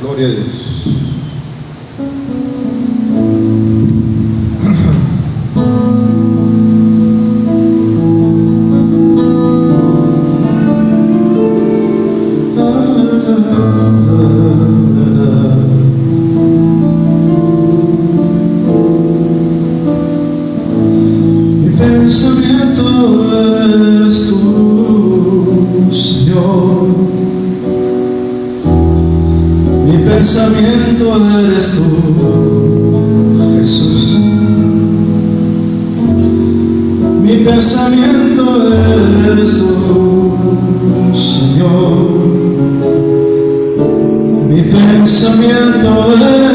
Gloria a Dios. Mi pensamiento eres tú, Jesús. Mi pensamiento eres tú, Señor. Mi pensamiento eres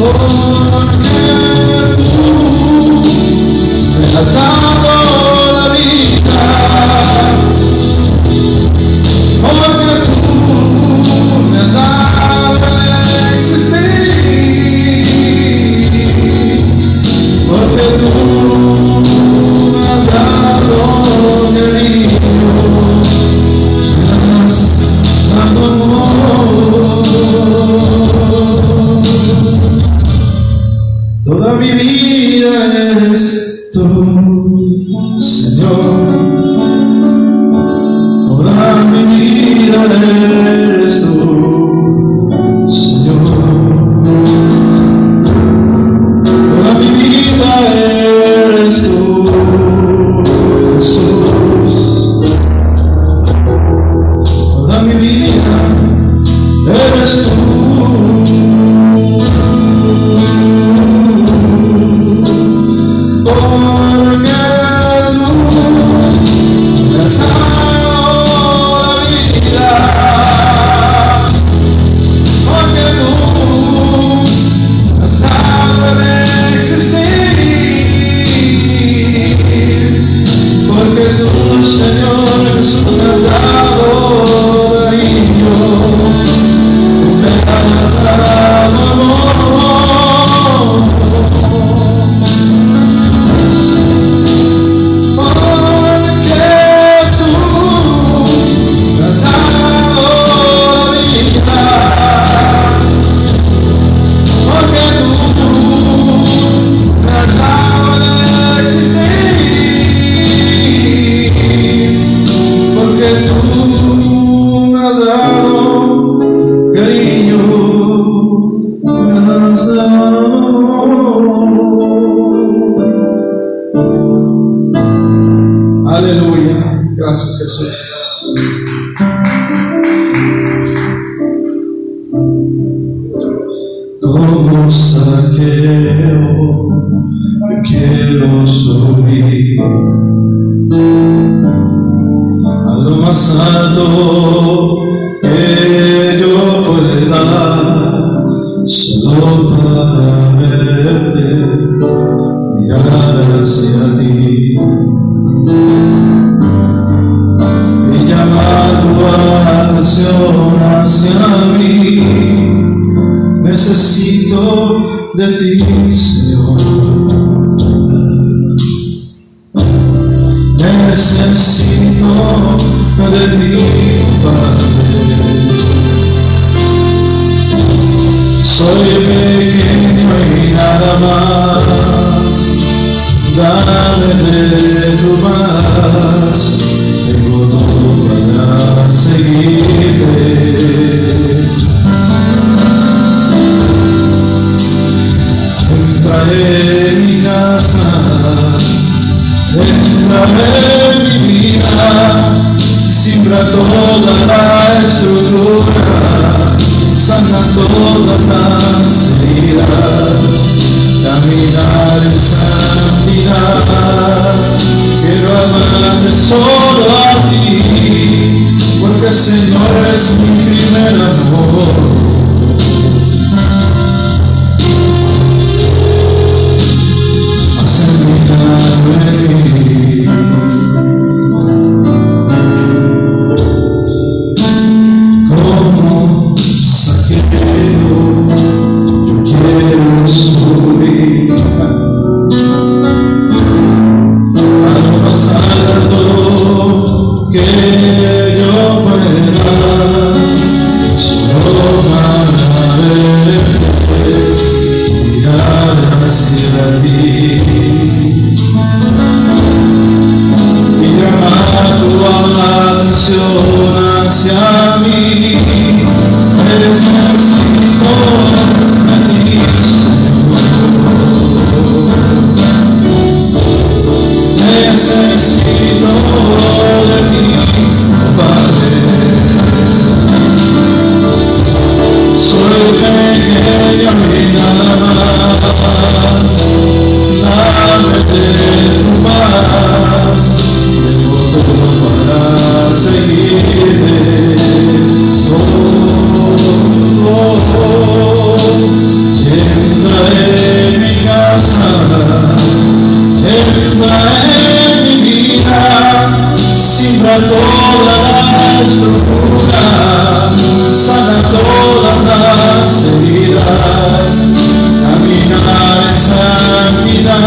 Porque Como saqueo, yo quiero subir a lo más alto que yo pueda, solo para compasión hacia mí. Necesito de ti, finance and todas las locuras, sana todas las heridas, caminar en santidad,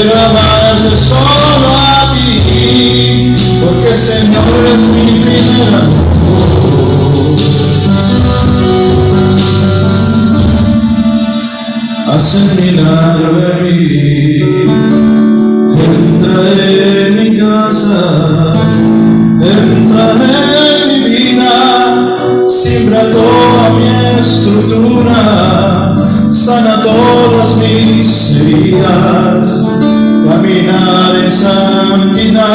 alabarte solo a ti, porque Señor es mi primer amor. Haz el milagro de vivir. fortuna sana todas mis heridas. Caminar en sanidad,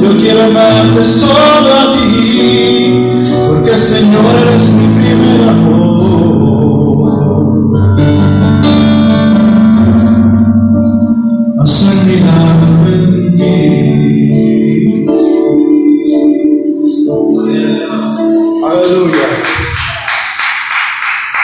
yo quiero amarte solo a ti, porque Señor eres mi primer amor.